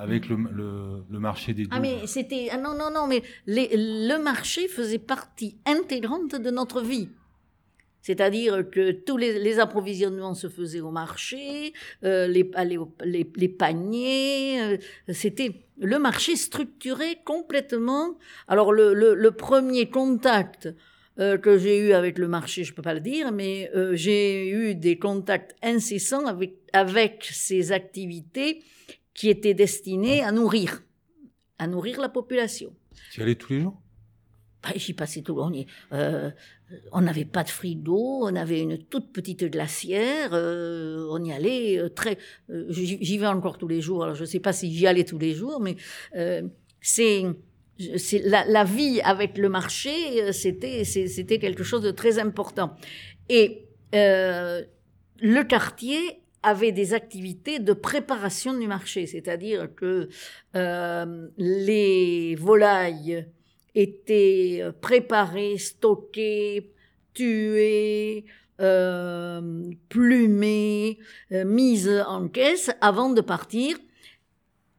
avec le, le, marché des Ah mais c'était ah non non non mais le marché faisait partie intégrante de notre vie. C'est-à-dire que tous les, approvisionnements se faisaient au marché, euh, les, les, les, paniers, euh, c'était le marché structuré complètement. Alors le, le, premier contact euh, que j'ai eu avec le marché, je peux pas le dire, mais j'ai eu des contacts incessants avec, avec ces activités qui étaient destinées à nourrir, à nourrir la population. Tu y allais tous les jours? Bah, J'y passais tout le long. On n'avait pas de frigo, on avait une toute petite glacière, euh, on y allait euh, très... Euh, j'y vais encore tous les jours, alors je ne sais pas si j'y allais tous les jours, mais c'est... La, la, vie avec le marché, c'était c'était quelque chose de très important. Et le quartier avait des activités de préparation du marché, c'est-à-dire que les volailles étaient euh, préparés, stockés, tués, euh, plumés, euh, mises en caisse avant de partir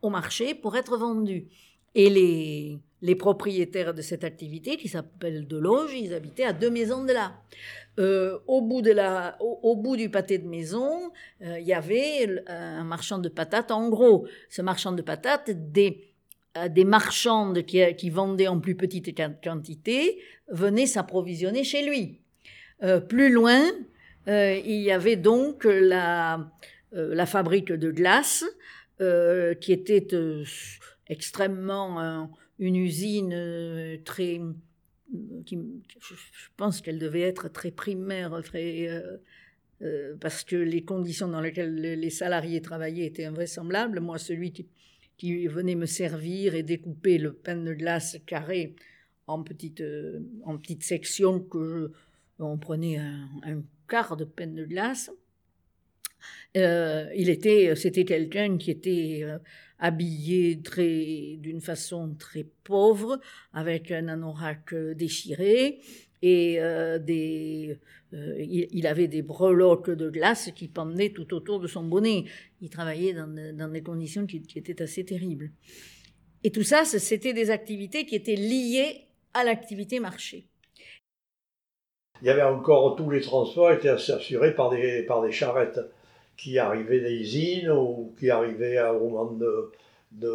au marché pour être vendus. Et les, les propriétaires de cette activité, qui s'appelle Deloge, ils habitaient à deux maisons de là. Au, bout de la, au, bout du pâté de maison, il y avait un marchand de patates. En gros, ce marchand de patates, des des marchandes qui, vendaient en plus petite quantité venaient s'approvisionner chez lui. Euh, plus loin, euh, il y avait donc euh, la fabrique de glace qui était extrêmement une usine très je pense qu'elle devait être très primaire, très, parce que les conditions dans lesquelles les salariés travaillaient étaient invraisemblables. Moi, celui qui, venait me servir et découper le pain de glace carré en petites, euh, sections que on prenait un, quart de pain de glace. Euh, il était, c'était quelqu'un qui était euh, habillé très, d'une façon très pauvre, avec un anorak déchiré et des, euh, il, avait des breloques de glace qui pendaient tout autour de son bonnet. Il travaillait dans, des conditions qui, étaient assez terribles. Et tout ça, c'était des activités qui étaient liées à l'activité marché. Il y avait encore tous les transports étaient assurés par des, par des charrettes qui arrivaient des usines ou qui arrivaient au moment de, de,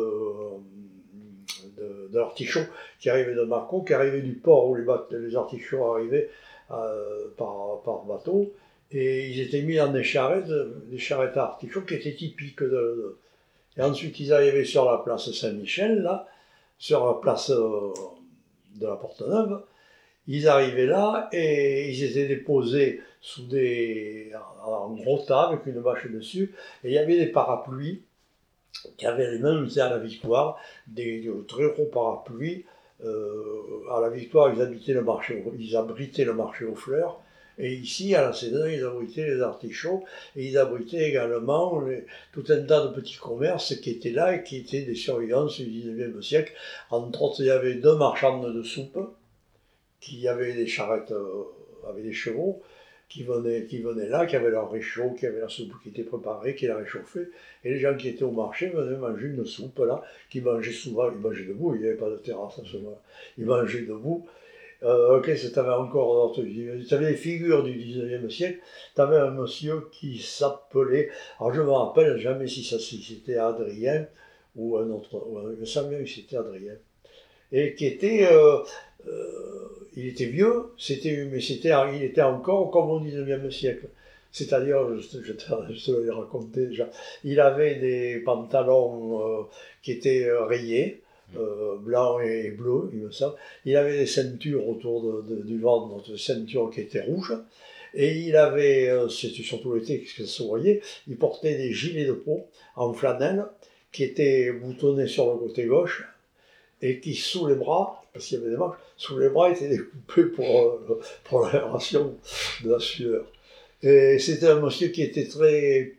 l'artichaut, qui arrivaient de Marco, qui arrivaient du port où les, les artichauts arrivaient euh, par, bateau, et ils étaient mis dans des charrettes, des charrettes artichauts qui étaient typiques Et ensuite, ils arrivaient sur la place Saint-Michel, là, sur la place euh, de la Porte-Neuve. Ils arrivaient là et ils étaient déposés sous des, en gros tas avec une bâche dessus. Et il y avait des parapluies qui avaient les mêmes à la victoire, des très gros parapluies euh, à la Victoire, ils, habitaient le marché, ils abritaient le marché aux fleurs. Et ici, à la Cédin, ils abritaient les artichauts et ils abritaient également tout un tas de petits commerces qui étaient là et qui étaient des surveillances du 19e siècle. Entre autres, il y avait deux marchandes de soupe qui avaient des charrettes euh, avec des chevaux qui venaient, qui là, qui avaient leur réchaud, qui avaient la soupe qui était préparée, qui la réchauffée. Et les gens qui étaient au marché venaient manger une soupe là, qui mangeaient souvent, ils mangeaient debout, il n'y avait pas de terrasse à ce moment-là. Ils mangeaient debout. Euh, ok, avais encore tu avais les figures du 19e siècle, tu avais un monsieur qui s'appelait, alors je ne me rappelle jamais si, c'était Adrien ou un autre, je me souviens que c'était Adrien, et qui était, euh, euh, il était vieux, c'était, mais c'était, il était encore comme au 19e siècle. C'est-à-dire, je, te l'ai raconté déjà, il avait des pantalons euh, qui étaient rayés, euh, blancs et bleus, il me semble. Il avait des ceintures autour du ventre, des ceintures qui étaient rouges. Et il avait, c'était surtout l'été que ça se voyait, il portait des gilets de peau en flanelle qui étaient boutonnés sur le côté gauche et qui, sous les bras, parce qu'il y avait des manches, sous les bras étaient découpés pour, euh, pour de la sueur. Et c'était un monsieur qui était très,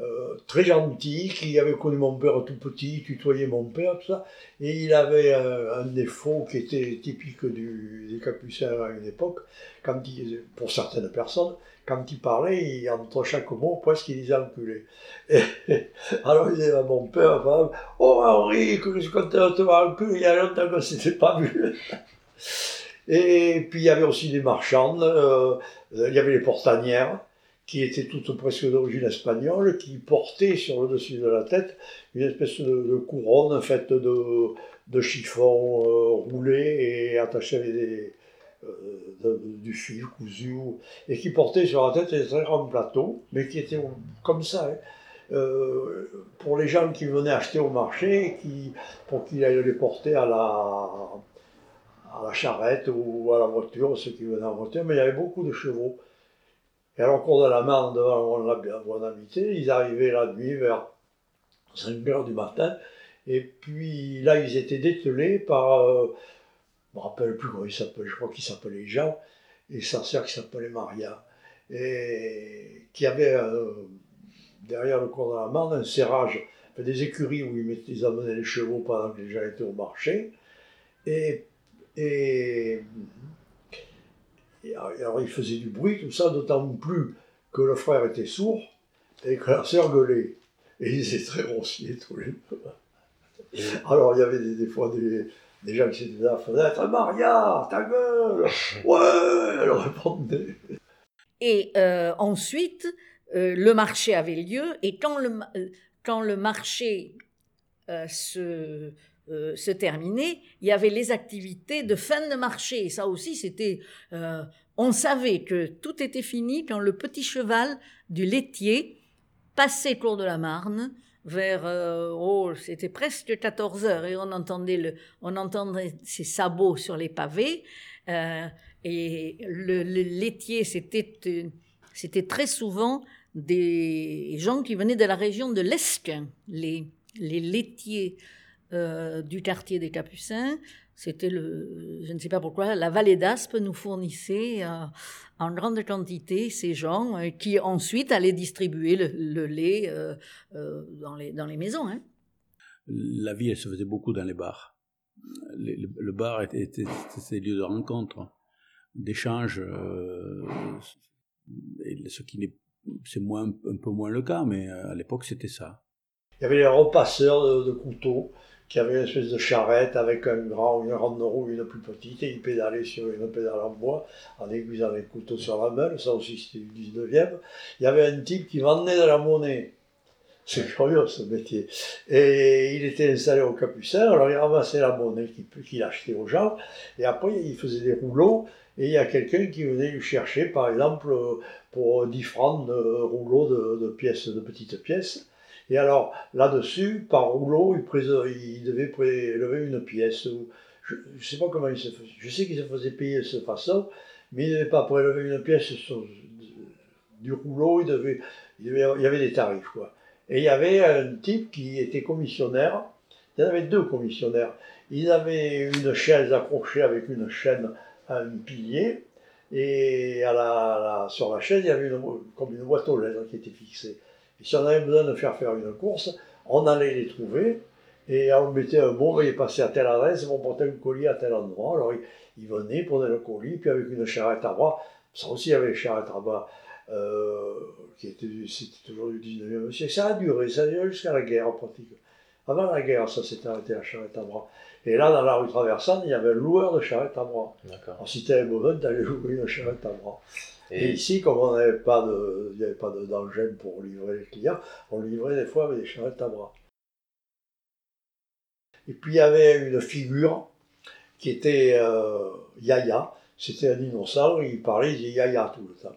euh, très gentil, qui avait connu mon père tout petit, tutoyait mon père, tout ça. Et il avait un, défaut qui était typique du, des capucins à une époque, quand il, pour certaines personnes, quand il parlait, il, entre chaque mot, presque il disait enculé. Alors il disait à mon père, Oh Henri, que je suis content de te voir enculé, il y a longtemps qu'on ne s'était pas vu. Et puis il y avait aussi des marchandes, euh, il y avait les portanières, qui étaient toutes presque d'origine espagnole, qui portaient sur le dessus de la tête une espèce de, couronne faite de, de chiffon euh, roulé et attaché avec euh, du fil cousu, et qui portait sur la tête des très grands plateaux, mais qui étaient comme ça. Hein. Euh, pour les gens qui venaient acheter au marché, pour qu'ils aillent les porter à la, à la charrette ou à la voiture, ceux qui venaient en voiture, mais il y avait beaucoup de chevaux. Et alors, cours de la Marne, devant mon habité, ils arrivaient la nuit vers 5 heures du matin, et puis là, ils étaient dételés par, euh, je ne me rappelle plus comment il s'appelait, je crois qu'il s'appelait Jean, et sa sœur qui s'appelait Maria, et qui avait euh, derrière le cours de la Marne un serrage, des écuries où ils, ils amenaient les chevaux pendant que les gens étaient au marché, et et alors il faisait du bruit, tout ça, d'autant plus que le frère était sourd et que la sœur gueulait. Et ils étaient très ronciers tous les deux. Alors il y avait des, fois des, gens qui étaient à la fenêtre Maria, ta gueule Ouais Elle répondait. Et euh, ensuite, euh, le marché avait lieu, et quand le, quand le marché euh, se euh, se terminer, il y avait les activités de fin de marché. Ça aussi, c'était. Euh, on savait que tout était fini quand le petit cheval du laitier passait cours de la Marne vers euh, oh c'était presque 14 heures et on entendait le on entendait ses sabots sur les pavés et le, laitier c'était c'était très souvent des gens qui venaient de la région de l'Esquin les les laitiers euh, du quartier des Capucins. C'était le, je ne sais pas pourquoi, la vallée d'Aspe nous fournissait euh, en grande quantité ces gens euh, qui ensuite allaient distribuer le, lait dans, les, dans les maisons. Hein. La vie, elle se faisait beaucoup dans les bars. le, bar était, était, était lieu de rencontre, d'échange. ce qui c'est moins, un peu moins le cas, mais à l'époque c'était ça. Il y avait les repasseurs de couteaux qui avait une espèce de charrette avec un grand, une grande roue, une plus petite, et il pédalait sur une pédale en bois, en aiguisant les couteaux sur la main, ça aussi c'était du 19e. Il y avait un type qui vendait de la monnaie. C'est curieux ce métier. Et il était installé au Capucin, alors il ramassait la monnaie qu'il achetait aux gens, et après il faisait des rouleaux, et il y a quelqu'un qui venait lui chercher, par exemple, pour 10 francs de rouleaux de pièces, de petites pièces. Et alors, là-dessus, par rouleau, il, devait prélever une pièce. je ne sais pas comment il se faisait. Qu'il se faisait payer de cette façon, mais il ne devait pas prélever une pièce du rouleau. Il, y avait des tarifs. Et il y avait un type qui était commissionnaire. Il y en avait deux commissionnaires. Il avait une chaise accrochée avec une chaîne à un pilier. Et sur la chaise, il y avait comme une boîte aux lettres qui était fixée. Si on avait besoin de faire faire une course, on allait les trouver et on mettait un mot, il est passé à telle adresse, on portait un colis à tel endroit. Alors il, venait, prenait le colis, puis avec une charrette à bras, ça aussi il y avait une charrette à bras, euh, qui était, c'était toujours du 19e siècle. Ça a duré, ça a duré jusqu'à la guerre en pratique. Avant la guerre, ça s'était arrêté la charrette à bras. Et là, dans la rue traversante, il y avait un loueur de charrette à bras. Alors si tu avais besoin, tu allais louer une charrette à bras. Et, ici, comme on n'avait pas de, il n'y avait pas d'engin pour livrer les clients, on livrait des fois avec des charrettes à bras. Et puis il y avait une figure qui était euh, Yaya, c'était un dinosaure, il parlait, il disait Yaya tout le temps.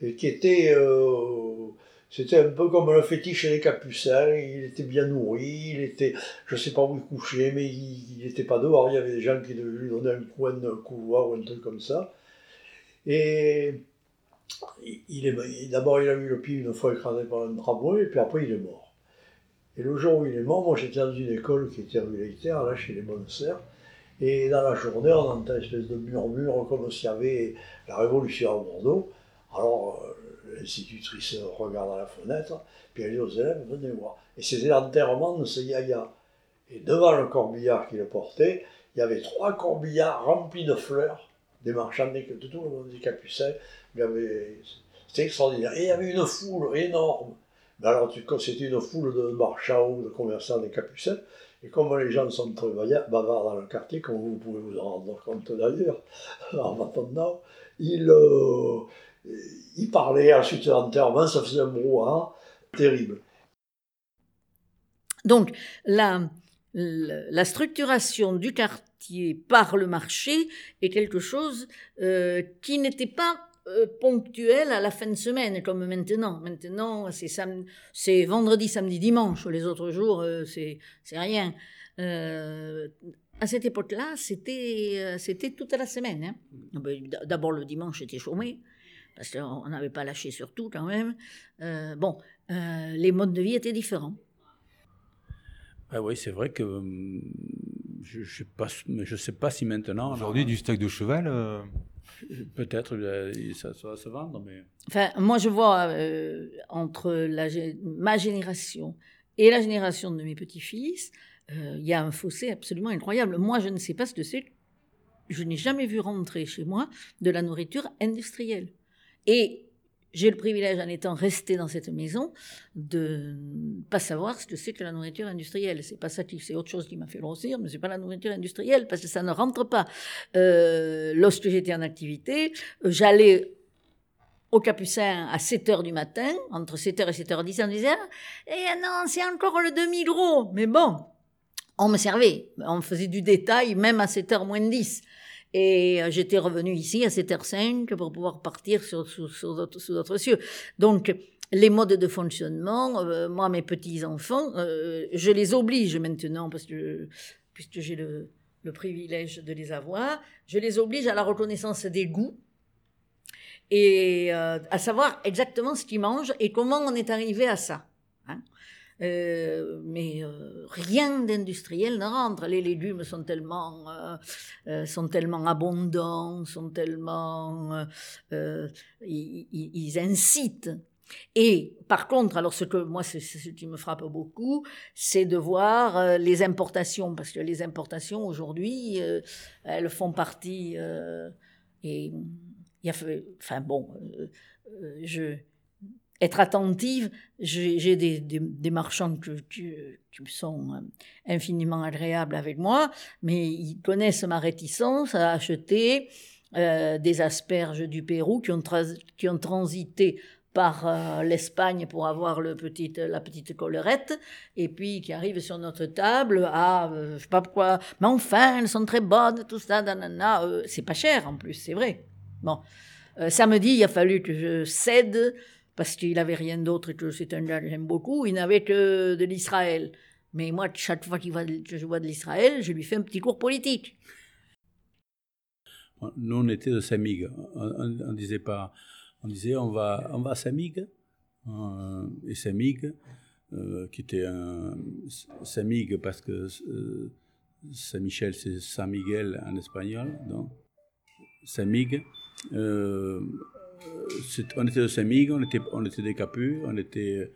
Et qui était, euh, c'était un peu comme le fétiche des capucins, il était bien nourri, il était, je sais pas où il couchait, mais il n'était pas dehors, il y avait des gens qui lui donnaient un coin de couloir ou un truc comme ça. Et il d'abord, il a eu le pied une fois écrasé par un tramway, et puis après, il est mort. Et le jour où il est mort, moi, j'étais dans une école qui était rue là, chez les bonnes sœurs, et dans la journée, on entend une espèce de murmure, comme s'il y avait la révolution à Bordeaux. Alors, euh, l'institutrice regarde à la fenêtre, puis elle dit aux élèves, venez voir. Et c'était l'enterrement de ce yaya. Et devant le corbillard qui le portait, il y avait trois corbillards remplis de fleurs, des marchands de tout le monde des capucins, avait C'était extraordinaire. Et il y avait une foule énorme. Mais alors, c'était une foule de marchands, de commerçants, des capucins. Et comme les gens sont très bavards dans le quartier, comme vous pouvez vous en rendre compte d'ailleurs, en m'attendant, ils, euh, ils parlaient ensuite l'enterrement, ça faisait un brouhaha terrible. Donc, la, la structuration du quartier par le marché est quelque chose euh, qui n'était pas euh, ponctuel à la fin de semaine, comme maintenant. Maintenant, c'est, vendredi, samedi, dimanche. Les autres jours, euh, c'est, rien. à cette époque-là, c'était, c'était toute la semaine. Hein. Ben, d'abord, le dimanche, était chômé, parce qu'on n'avait pas lâché sur tout quand même. bon, les modes de vie étaient différents. Ah oui, c'est vrai que hum, je ne sais, pas, je sais pas si maintenant. Aujourd'hui, du steak de cheval euh, Peut-être, ça, va se vendre, mais. Enfin, moi, je vois euh, entre la, ma génération et la génération de mes petits-fils, euh, il y a un fossé absolument incroyable. Moi, je ne sais pas ce que c'est. Je n'ai jamais vu rentrer chez moi de la nourriture industrielle. Et j'ai le privilège, en étant resté dans cette maison, de ne pas savoir ce que c'est que la nourriture industrielle. C'est pas ça qui, c'est autre chose qui m'a fait grossir, mais c'est pas la nourriture industrielle parce que ça ne rentre pas. Euh, lorsque j'étais en activité, euh, j'allais au Capucin à 7 heures du matin, entre 7 h et 7 h 10, on disait, eh non, c'est encore le demi-gros. Mais bon, on me servait. On faisait du détail, même à 7 h moins 10. Et euh, j'étais revenu ici à 7h05 pour pouvoir partir sur, sur, d'autres cieux. Donc, les modes de fonctionnement, euh, moi, mes petits-enfants, euh, je les oblige maintenant, parce que, puisque j'ai le, le, privilège de les avoir, je les oblige à la reconnaissance des goûts et à savoir exactement ce qu'ils mangent et comment on est arrivé à ça. Euh, mais euh, rien d'industriel ne rentre. Les légumes sont tellement, euh, sont tellement abondants, sont tellement, ils, incitent. Et par contre, alors ce que moi, ce qui me frappe beaucoup, c'est de voir les importations, parce que les importations aujourd'hui, elles font partie. et il y a, enfin bon, je être attentive. J'ai des, des, marchands qui, sont euh, infiniment agréables avec moi, mais ils connaissent ma réticence à acheter euh, des asperges du Pérou qui ont, transité par euh, l'Espagne pour avoir le la petite collerette, et puis qui arrivent sur notre table à, je sais pas pourquoi, mais enfin, elles sont très bonnes, tout ça, nanana, c'est pas cher en plus, c'est vrai. Bon, samedi, il a fallu que je cède parce qu'il n'avait rien d'autre que c'est un gars que j'aime beaucoup, il n'avait que de l'Israël. Mais moi, chaque fois qu'il je vois de l'Israël, je lui fais un petit cours politique. Nous, on était de Samig. On, disait pas, on disait on va, on va à Samig. Euh, et Samig, euh, qui était un Samig parce que euh, Saint-Michel, c'est Saint Miguel en espagnol. Donc, Samig. Euh, on était de Saint-Mig, on était, on était des Capus, on était,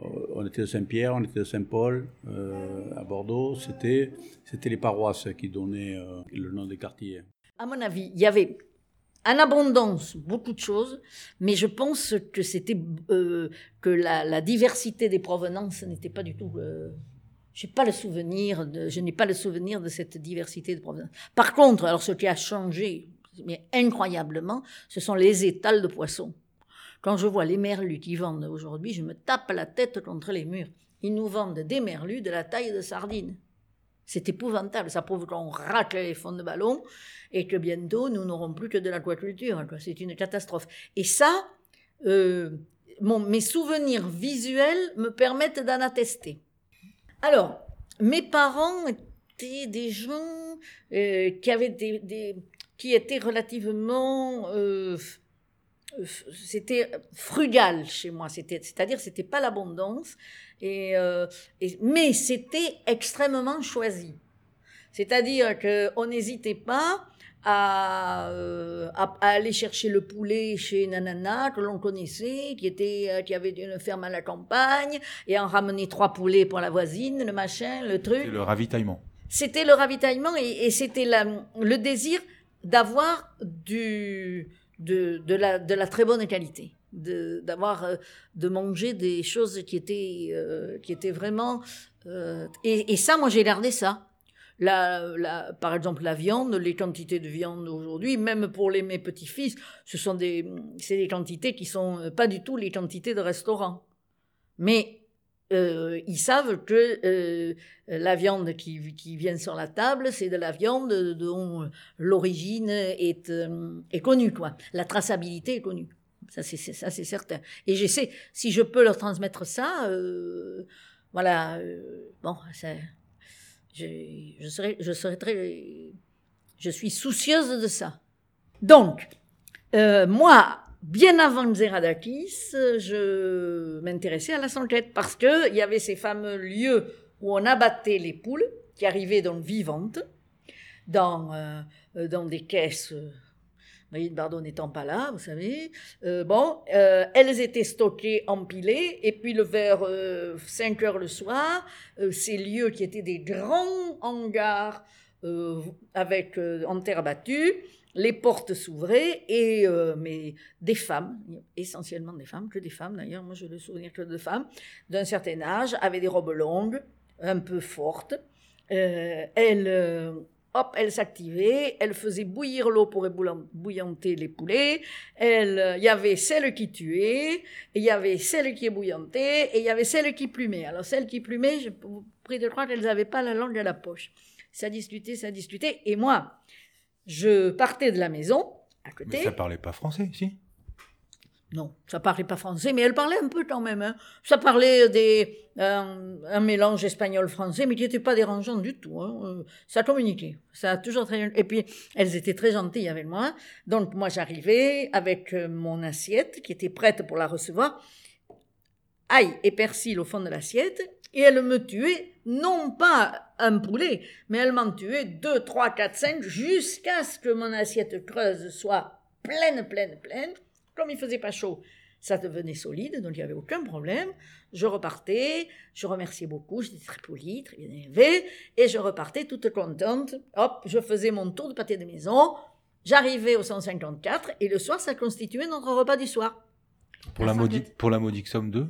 euh, on était de Saint-Pierre, on était de Saint-Paul, euh, à Bordeaux. C'était, c'était les paroisses qui donnaient le nom des quartiers. À mon avis, il y avait en abondance beaucoup de choses, mais je pense que c'était que la, diversité des provenances n'était pas du tout. j'ai pas le souvenir je n'ai pas le souvenir de cette diversité de provenances. Par contre, alors ce qui a changé mais incroyablement, ce sont les étals de poissons. Quand je vois les merlus qui vendent aujourd'hui, je me tape la tête contre les murs. Ils nous vendent des merlus de la taille de sardines. C'est épouvantable. Ça prouve qu'on racle les fonds de ballon et que bientôt nous n'aurons plus que de l'aquaculture. C'est une catastrophe. Et ça, euh, mes souvenirs visuels me permettent d'en attester. Alors, mes parents étaient des gens euh, qui avaient des, qui était relativement euh, c'était frugal chez moi c'était c'est-à-dire c'était pas l'abondance et, euh, mais c'était extrêmement choisi c'est-à-dire que on n'hésitait pas à, euh, à, aller chercher le poulet chez Nanana que l'on connaissait, qui était qui avait une ferme à la campagne, et en ramener trois poulets pour la voisine, le machin, le truc. le ravitaillement. C'était le ravitaillement et, et c'était le désir d'avoir du, de, de, la, de la très bonne qualité. de, d'avoir, euh, de manger des choses qui étaient, euh, qui étaient vraiment. euh, et, et ça, moi, j'ai gardé ça. Par exemple, la viande, les quantités de viande aujourd'hui, même pour les, mes petits-fils, ce sont des, c'est des quantités qui sont pas du tout les quantités de restaurant. Mais euh, ils savent que euh, la viande qui, vient sur la table, c'est de la viande dont l'origine est, euh, connue, quoi. La traçabilité est connue. Ça, c'est, certain. Et j'essaie, si je peux leur transmettre ça, voilà, bon, je, je, je serai très. Je suis soucieuse de ça. Donc, moi, bien avant Xeradakis, euh, je m'intéressais à la sanglette parce qu'il y avait ces fameux lieux où on abattait les poules qui arrivaient donc vivantes dans, euh, euh, dans des caisses. euh, Brigitte Bardot n'étant pas là, vous savez. Euh, bon, elles étaient stockées, empilées, et puis le vers 5 heures le soir, ces lieux qui étaient des grands hangars avec en terre battue, les portes s'ouvraient et euh, mais des femmes, essentiellement des femmes, que des femmes d'ailleurs, moi je le souviens que de femmes d'un certain âge, avaient des robes longues, un peu fortes. Euh, elles, euh, hop, elles s'activaient, elles faisaient bouillir l'eau pour bouillanter les poulets. Il y avait celles qui tuaient, et il y avait celles qui ébouillantaient, et il y avait celles qui plumaient. Alors celles qui plumaient, je vous prie de croire qu'elles n'avaient pas la langue à la poche. Ça discutait, ça discutait, et moi, je partais de la maison, à côté. Mais ça parlait pas français, si? Non, ça parlait pas français, mais elle parlait un peu quand même. hein. Ça parlait des un, un mélange espagnol-français, mais qui n'était pas dérangeant du tout. hein. Euh, Ça communiquait. Ça a toujours très Et puis elles étaient très gentilles avec moi. Donc moi j'arrivais avec euh, mon assiette qui était prête pour la recevoir, ail et persil au fond de l'assiette, et elle me tuait non pas un poulet, mais elle m'en tuait deux, trois, quatre, cinq, jusqu'à ce que mon assiette creuse soit pleine, pleine, pleine. Comme il faisait pas chaud, ça devenait solide, donc il n'y avait aucun problème. Je repartais, je remerciais beaucoup, j'étais très polie, très bien élevée, et je repartais toute contente. Hop, je faisais mon tour de pâté de maison, j'arrivais au 154, et le soir, ça constituait notre repas du soir. pour La la, maudi- sanglette. pour la modique somme de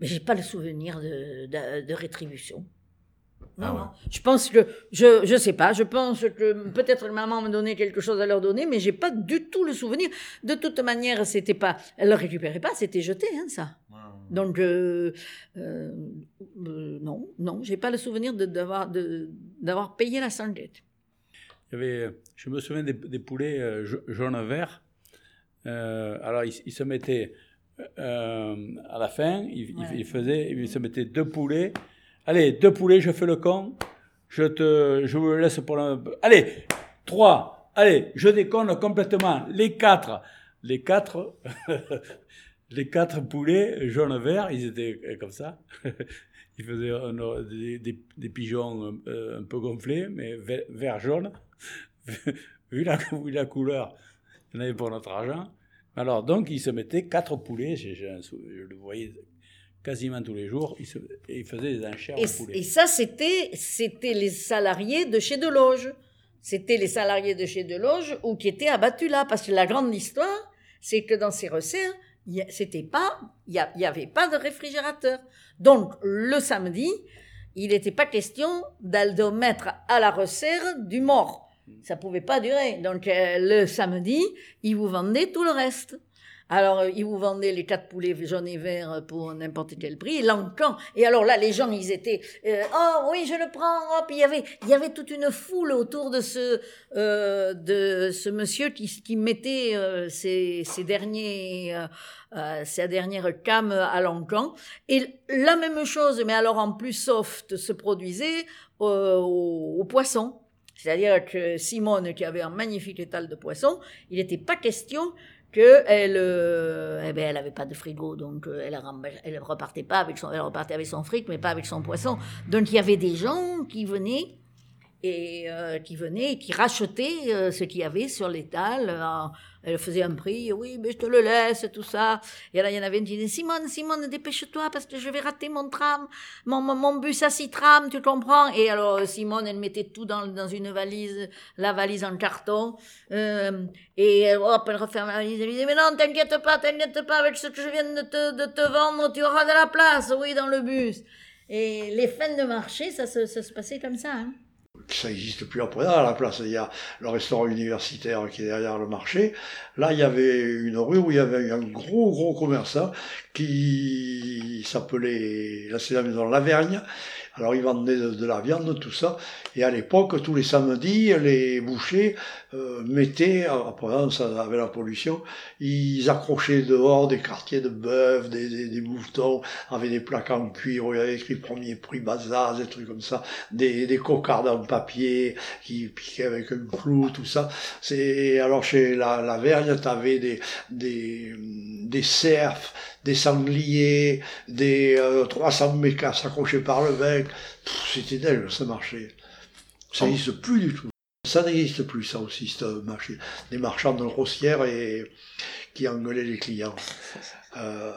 Mais j'ai pas le souvenir de, de, de rétribution. Non, Ah ouais. non. Je pense que, je, je sais pas, je pense que peut-être maman me donnait quelque chose à leur donner, mais j'ai pas du tout le souvenir. De toute manière, c'était pas, elle le récupérait pas, c'était jeté, hein, ça. Donc, euh, euh, euh, non, non, j'ai pas le souvenir d'avoir, de, d'avoir payé la sanglette. Il y avait, je me souviens des, des poulets euh, ja- jaune-vert. Alors, ils, ils se mettaient euh, à la fin, Ouais. ils faisaient, ils se mettaient deux poulets. Allez, deux poulets, je fais le con. Je te, je vous le laisse pour la. Allez, trois. Allez, je déconne complètement. Les quatre, les quatre, les quatre poulets jaune-vert, ils étaient euh, comme ça. Ils faisaient un- des, des- des pigeons euh, un peu gonflés, mais ve- vert-jaune. vu, la, vu la couleur, il y en avait pour notre argent. Alors, donc, ils se mettaient quatre poulets. je le voyais quasiment tous les jours. Ils, se, et ils faisaient des enchères Et, de poulets. et ça, c'était, c'était les salariés de chez Deloge. C'était les salariés de chez Deloge ou qui étaient abattus là. Parce que la grande histoire, c'est que dans ces resserres, il c'était pas, il y a- il y avait pas de réfrigérateur. Donc, le samedi, il n'était pas question d'aller mettre à la resserre du mort. Ça pouvait pas durer. Donc, euh, le samedi, ils vous vendaient tout le reste. Alors, euh, ils vous vendaient les quatre poulets jaunes et verts pour n'importe quel prix, l'encan. Et alors là, les gens, ils étaient, euh, oh oui, je le prends. Hop, il y avait, il y avait toute une foule autour de ce, euh, de ce monsieur qui, qui mettait ses, ses derniers, sa dernière cam à l'encan. Et la même chose, mais alors en plus soft, se produisait au, au poisson. C'est-à-dire que Simone, qui avait un magnifique étal de poissons, il n'était pas question qu'elle euh, eh ben, elle avait pas de frigo, donc euh, elle, elle repartait pas avec son, elle repartait avec son fric, mais pas avec son poisson. Donc il y avait des gens qui venaient et euh, qui venaient et qui rachetaient euh, ce qu'il y avait sur l'étal. euh, Elle faisait un prix, oui, mais je te le laisse, tout ça. Et là, il y en avait une qui disait, Simone, Simone, dépêche-toi parce que je vais rater mon tram, mon, bus à six trams, tu comprends Et alors, Simone, elle mettait tout dans, une valise, la valise en carton. Euh, et hop, elle referme la valise. Elle disait, mais non, t'inquiète pas, t'inquiète pas, avec ce que je viens de te, de te vendre, tu auras de la place, oui, dans le bus. Et les fins de marché, ça se, ça se passait comme ça. Hein ça n'existe plus présent à la place. Il y a le restaurant universitaire qui est derrière le marché. Là, il y avait une rue où il y avait un gros, gros commerçant qui s'appelait, là c'est la maison Lavergne, alors ils vendaient de, la viande, tout ça. Et à l'époque, tous les samedis, les bouchers euh, mettaient, après ça avait la pollution, ils accrochaient dehors des quartiers de bœuf, des, des, des, moutons, avec des plaques en cuir où il y avait écrit premier prix bazar, des trucs comme ça, des, des cocardes en papier qui piquaient avec un clou, tout ça. C'est alors chez la, la Vergne, t'avais des, des, des cerfs, des sangliers, des euh, 300 mécas accrochés par le bec. C'était dingue, ça marchait. Ça n'existe plus du tout. Ça n'existe plus, ça aussi, ce marché. Des marchands de grossière et qui engueulaient les clients. Euh,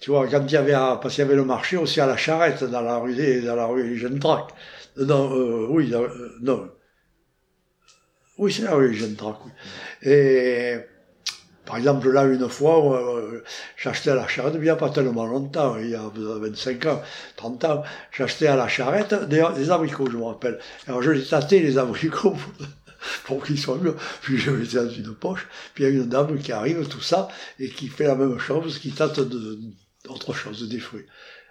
tu vois, quand il y avait, à- parce qu'il y avait le marché aussi à la charrette, dans la rue des, dans la rue Gentrac. Non, euh, oui, euh, non. Oui, c'est la rue Gentrac, oui. Et, par exemple, là, une fois, euh, j'achetais à la charrette, il n'y a pas tellement longtemps, il y a 25 ans, 30 ans, j'achetais à la charrette des, abricots, je me rappelle. Alors, je les tâtais, les abricots, pour, qu'ils soient mieux. Puis, je mettais dans une poche, puis il y a une dame qui arrive, tout ça, et qui fait la même chose, qui tâte d'autre chose, des fruits.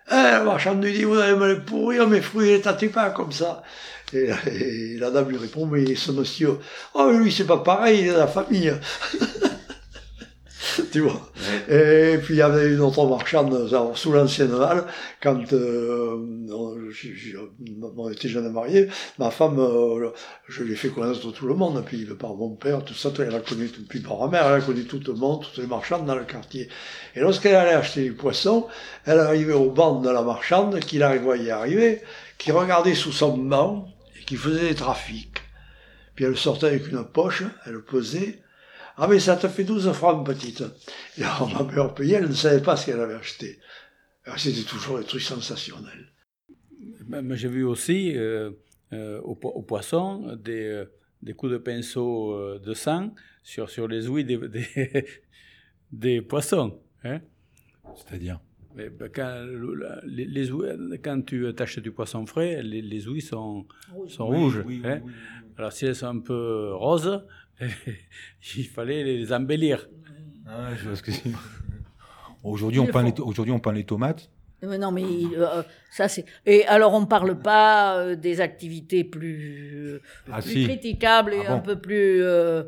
Eh, le marchand lui dit, vous allez me les pourrir, mes fruits, ne les tâtez pas comme ça. Et, et la dame lui répond, mais ce monsieur, oh, lui, c'est pas pareil, il est de la famille. tu vois. Et puis il y avait une autre marchande sous l'ancienne halle, quand euh, on, était jeune mariés, ma femme, euh, je l'ai fait connaître tout le monde, puis par mon père, tout ça, elle a connu, puis par ma mère, elle a connu tout le monde, toutes les marchandes dans le quartier. Et lorsqu'elle allait acheter les poissons, elle arrivait au banc de la marchande, qui la voyait arriver, qui regardait sous son banc, et qui faisait des trafics. Puis elle sortait avec une poche, elle pesait, ah mais ça te fait 12 francs, petite. Et alors ma mère payait, elle ne savait pas ce qu'elle avait acheté. Alors, C'était toujours des trucs sensationnels. Ben, mais J'ai vu aussi euh, euh, au, po- au poisson des, euh, des coups de pinceau euh, de sang sur, sur les ouïes des, des, des poissons. Hein C'est-à-dire? Mais, ben, quand, les, les ouïes- quand tu achètes du poisson frais, les, les ouïes sont, sont rouges. hein. Alors si elles sont un peu roses, il fallait les embellir. Ah, je vois ce que c'est. Aujourd'hui, on peint les, font. to- aujourd'hui, on peint les tomates. Mais non, mais euh, ça c'est. Et alors on parle pas euh, des activités plus, Ah, plus si. critiquables et Ah un peu plus euh,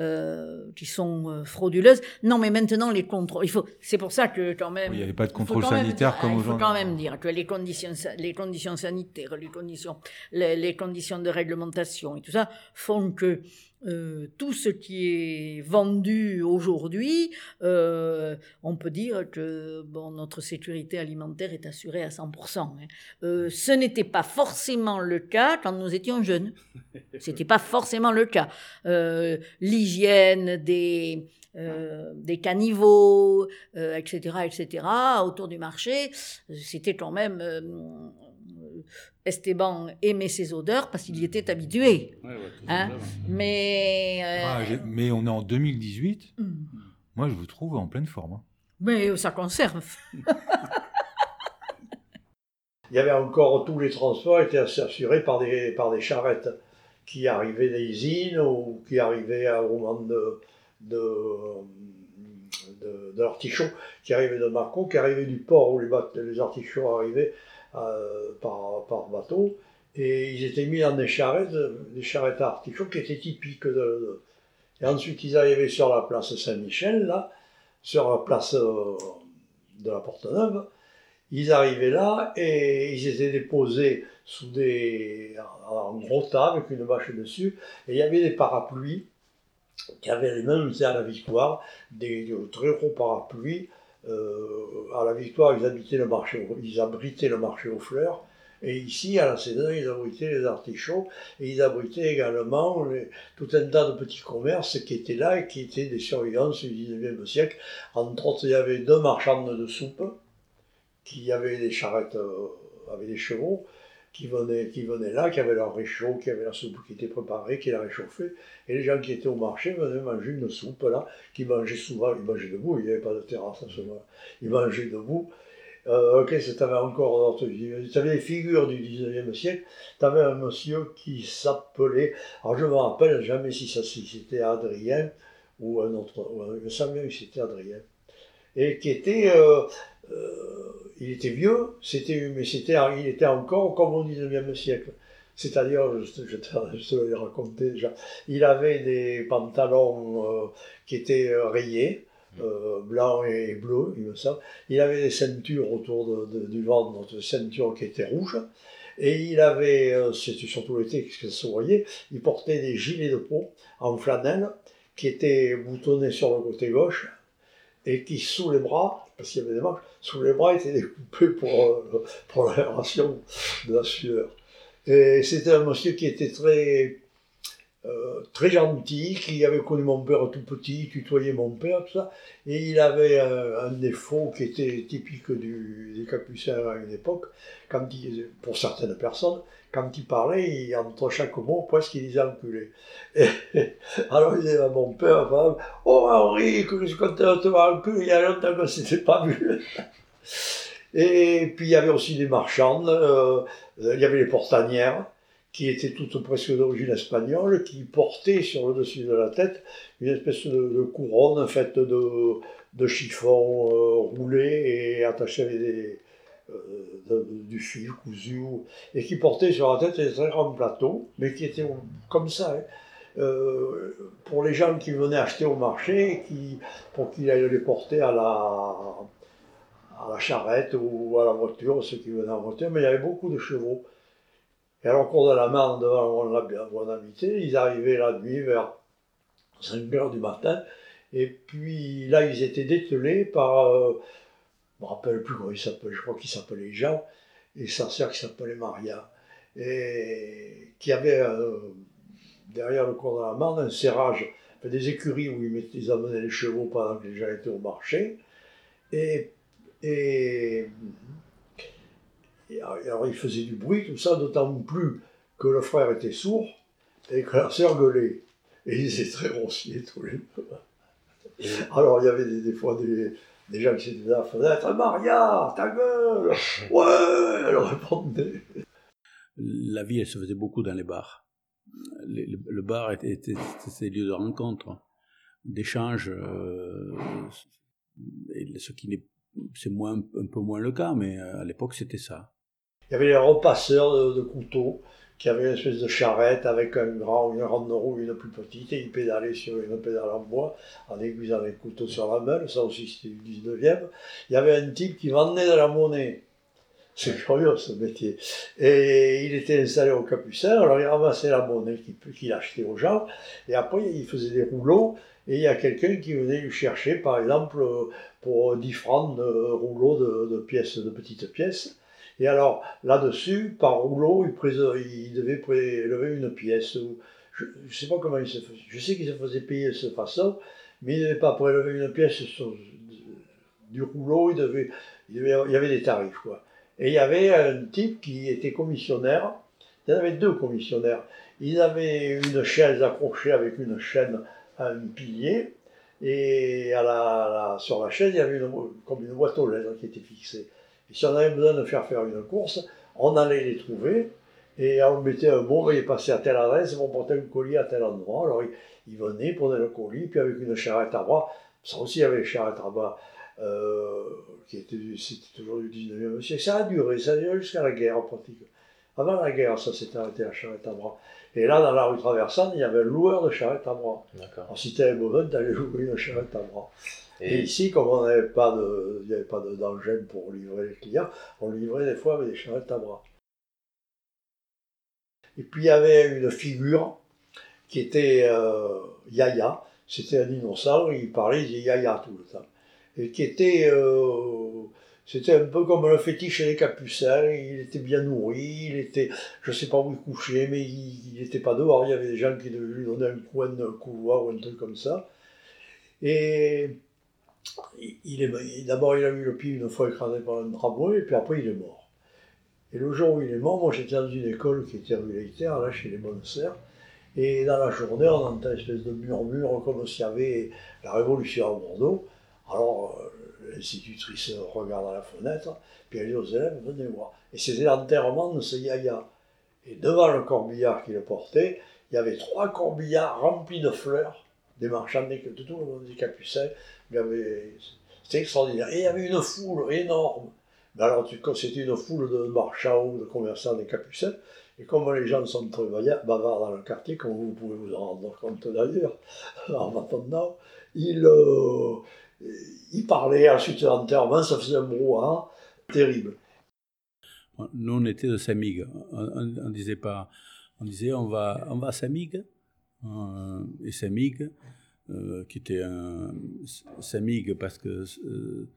euh, qui sont euh, frauduleuses. Non, mais maintenant les contrôles. Il faut. C'est pour ça que quand même. Oui, il n'y avait pas de contrôle même sanitaire comme ah, Il faut aujourd'hui. quand même dire que les conditions, les conditions sanitaires, les conditions, les, les conditions de réglementation et tout ça font que euh, tout ce qui est vendu aujourd'hui, euh, on peut dire que notre sécurité alimentaire est assurée à 100%. hein. Euh, ce n'était pas forcément le cas quand nous étions jeunes. C'était pas forcément le cas. L'hygiène des caniveaux, etc., etc., autour du marché, c'était quand même Esteban aimait ses odeurs parce qu'il y était habitué. Hein Mais euh, Ah, mais on est en 2018. hum, Moi, je vous trouve en pleine forme. hein. mais ça conserve. Il y avait encore tous les transports étaient assurés par des, par des charrettes qui arrivaient des usines ou qui arrivaient au moment de, de, de, de l'artichaut, qui arrivait de Marco, qui arrivait du port où les, les artichauts arrivaient par, par bateau. Et ils étaient mis dans des charrettes, des charrettes à artichauts qui étaient typiques Et ensuite, ils arrivaient sur la place Saint-Michel, là, sur la place euh, de la Porte-Neuve. Ils arrivaient là et ils étaient déposés sous des, en gros tas avec une bâche dessus. Et il y avait des parapluies qui avaient les mêmes à la Victoire, des, des très gros parapluies. Euh, à la Victoire, ils habitaient le marché, ils abritaient le marché aux fleurs. Et ici, à la Cédin, ils abritaient les artichauts et ils abritaient également les- tout un tas de petits commerces qui étaient là et qui étaient des surveillances du 19e siècle. Entre autres, il y avait deux marchandes de soupe qui avaient des charrettes euh, avec des chevaux qui venaient, qui venaient là, qui avaient leur réchaud, qui avaient la soupe qui était préparée, qui la réchauffait. Et les gens qui étaient au marché venaient manger une soupe là, qui mangeaient souvent, ils mangeaient debout, il n'y avait pas de terrasse à ce moment-là. Ils mangeaient debout. Euh, que tu avais encore Tu avais des figures du 19e siècle. Tu avais un monsieur qui s'appelait, alors je me rappelle jamais si, si c'était Adrien ou un autre, ou un- il me semble bien que c'était Adrien, et qui était, euh, euh, il était vieux, c'était, mais c'était, il était encore comme au 19e siècle. C'est-à-dire, je, te- je te je te l'ai raconté déjà, il avait des pantalons euh, qui étaient euh, rayés, euh, blancs et bleus, il me semble. Il avait des ceintures autour de- de- du ventre, des ceintures qui étaient rouges. Et il avait, euh, c'était surtout l'été que ça se voyait, il portait des gilets de peau en flanelle qui étaient boutonnés sur le côté gauche et qui, sous les bras, parce qu'il y avait des manches, sous les bras étaient découpés pour, euh, pour l'aération de la sueur. Et c'était un monsieur qui était très, euh, très gentil, qui avait connu mon père tout petit, tutoyait mon père, tout ça. Et il avait un, un défaut qui était typique des capucins à une époque, quand il, pour certaines personnes, quand il parlait, il, entre chaque mot, presque il disait enculé. Alors il disait à mon père, Oh Henri, que je suis content de te voir enculé, il y a longtemps qu'on ne s'était pas vu. Et puis il y avait aussi des marchandes, euh, il y avait les portanières, qui étaient toutes presque d'origine espagnole, qui portaient sur le dessus de la tête une espèce de, couronne faite de, de chiffon euh, roulé et attaché avec euh, du fil cousu, et qui portaient sur la tête des très grands plateaux, mais qui étaient comme ça. hein. Euh, pour les gens qui venaient acheter au marché, pour qu'ils aillent les porter à la, à la charrette ou à la voiture, ceux qui venaient en voiture, mais il y avait beaucoup de chevaux. Et alors, au cours de la Marne, devant où on hab- où on habitait, ils arrivaient la nuit vers 5 heures du matin, et puis là, ils étaient dételés par, euh, je ne me rappelle plus comment il s'appelait, je crois qu'il s'appelait Jean, et sa sœur qui s'appelait Maria, et qui avait euh, derrière le cours de la Marne un serrage, des écuries où ils, amenaient les chevaux pendant que les gens étaient au marché, et alors il faisait du bruit, tout ça, d'autant plus que le frère était sourd et que la sœur gueulait. Et ils étaient très grossiers tous les deux. Alors il y avait des, des fois des, des gens qui étaient là, fenêtre, Maria, ta gueule Ouais Elle répondait. La vie, elle se faisait beaucoup dans les bars. Les- le, le bar était, était, était lieu de rencontre, d'échange. euh, ce qui n'est, c'est moins, un peu moins le cas, mais euh, à l'époque c'était ça. Il y avait les repasseurs de, couteaux qui avaient une espèce de charrette avec un grand, une grande roue, une plus petite, et ils pédalaient sur une pédale en bois en aiguisant les couteaux sur la meule, ça aussi c'était du 19e. Il y avait un type qui vendait de la monnaie. C'est curieux ce métier. Et il était installé au Capucin, alors il ramassait la monnaie qu'il achetait aux gens, et après il faisait des rouleaux, et il y a quelqu'un qui venait lui chercher, par exemple, euh, pour 10 francs de rouleaux de pièces, de petites pièces. Et alors, là-dessus, par rouleau, il, devait prélever une pièce. Je ne sais pas comment il se faisait. Je sais qu'il se faisait payer de cette façon, mais il ne devait pas prélever une pièce sur- du rouleau, il, y avait des tarifs. Quoi. Et il y avait un type qui était commissionnaire. Il y en avait deux commissionnaires. Il avait une chaise accrochée avec une chaîne à un pilier. Et sur la chaise, il y avait comme une boîte aux lettres qui était fixée. Et si on avait besoin de faire faire une course, on allait les trouver et on mettait un mot, il est passé à telle adresse, on portait un colis à tel endroit. Alors il, il venait, prenait le colis, puis avec une charrette à bras, ça aussi il y avait les charrettes à bras, euh, qui était, c'était toujours du 19e siècle. Ça a duré, ça a duré jusqu'à la guerre en pratique. Avant la guerre, ça s'est arrêté la charrette à bras. Et là, dans la rue traversante, il y avait un loueur de charrette à bras. Alors si tu avais besoin, tu allais louer une charrette à bras. Et Et ici, comme on n'avait pas de, il n'y avait pas de- d'engin pour livrer les clients, on livrait des fois avec des charrettes à bras. Et puis il y avait une figure qui était euh, Yaya, c'était un dinosaure, il parlait, il disait Yaya tout le temps, et qui était, euh, C'était un peu comme le fétiche des capucins, il était bien nourri, il était, je ne sais pas où il couchait, mais il n'était pas dehors, il y avait des gens qui lui donnaient un coin de couloir ou un truc comme ça. Et il est, d'abord il a eu le pied une fois écrasé par un tramway, et puis après il est mort. Et le jour où il est mort, moi j'étais dans une école qui était rue là chez les sœurs, et dans la journée on entend une espèce de murmure comme s'il y avait la révolution à Bordeaux. Alors l'institutrice regarde à la fenêtre, puis elle dit aux élèves, venez voir. Et c'était l'enterrement de ce yaya. Et devant le corbillard qui le portait, il y avait trois corbillards remplis de fleurs, des marchands de tout le monde des capucins. C'était extraordinaire. Et il y avait une foule énorme. Mais alors, c'était une foule de marchands ou de commerçants des capucins. Et comme les gens sont très bavards dans le quartier, comme vous pouvez vous en rendre compte d'ailleurs, en m'attendant, ils, euh, il parlait ensuite l'enterrement, ça faisait un brouhaha terrible. Nous, on était de Samig. On, disait pas, on disait on va, on va à Samig. Euh, et Samig, euh, qui était un Samig parce que euh,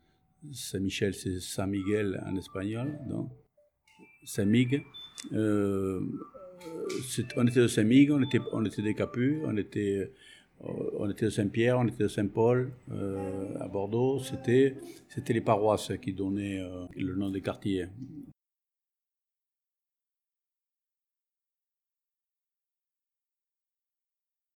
Saint-Michel, c'est Saint-Miguel en espagnol. Donc, Samig. on était de Samig, on était, on était des Capus, on était on était de Saint-Pierre, on était de Saint-Paul, euh, à Bordeaux. C'était, c'était les paroisses qui donnaient euh, le nom des quartiers.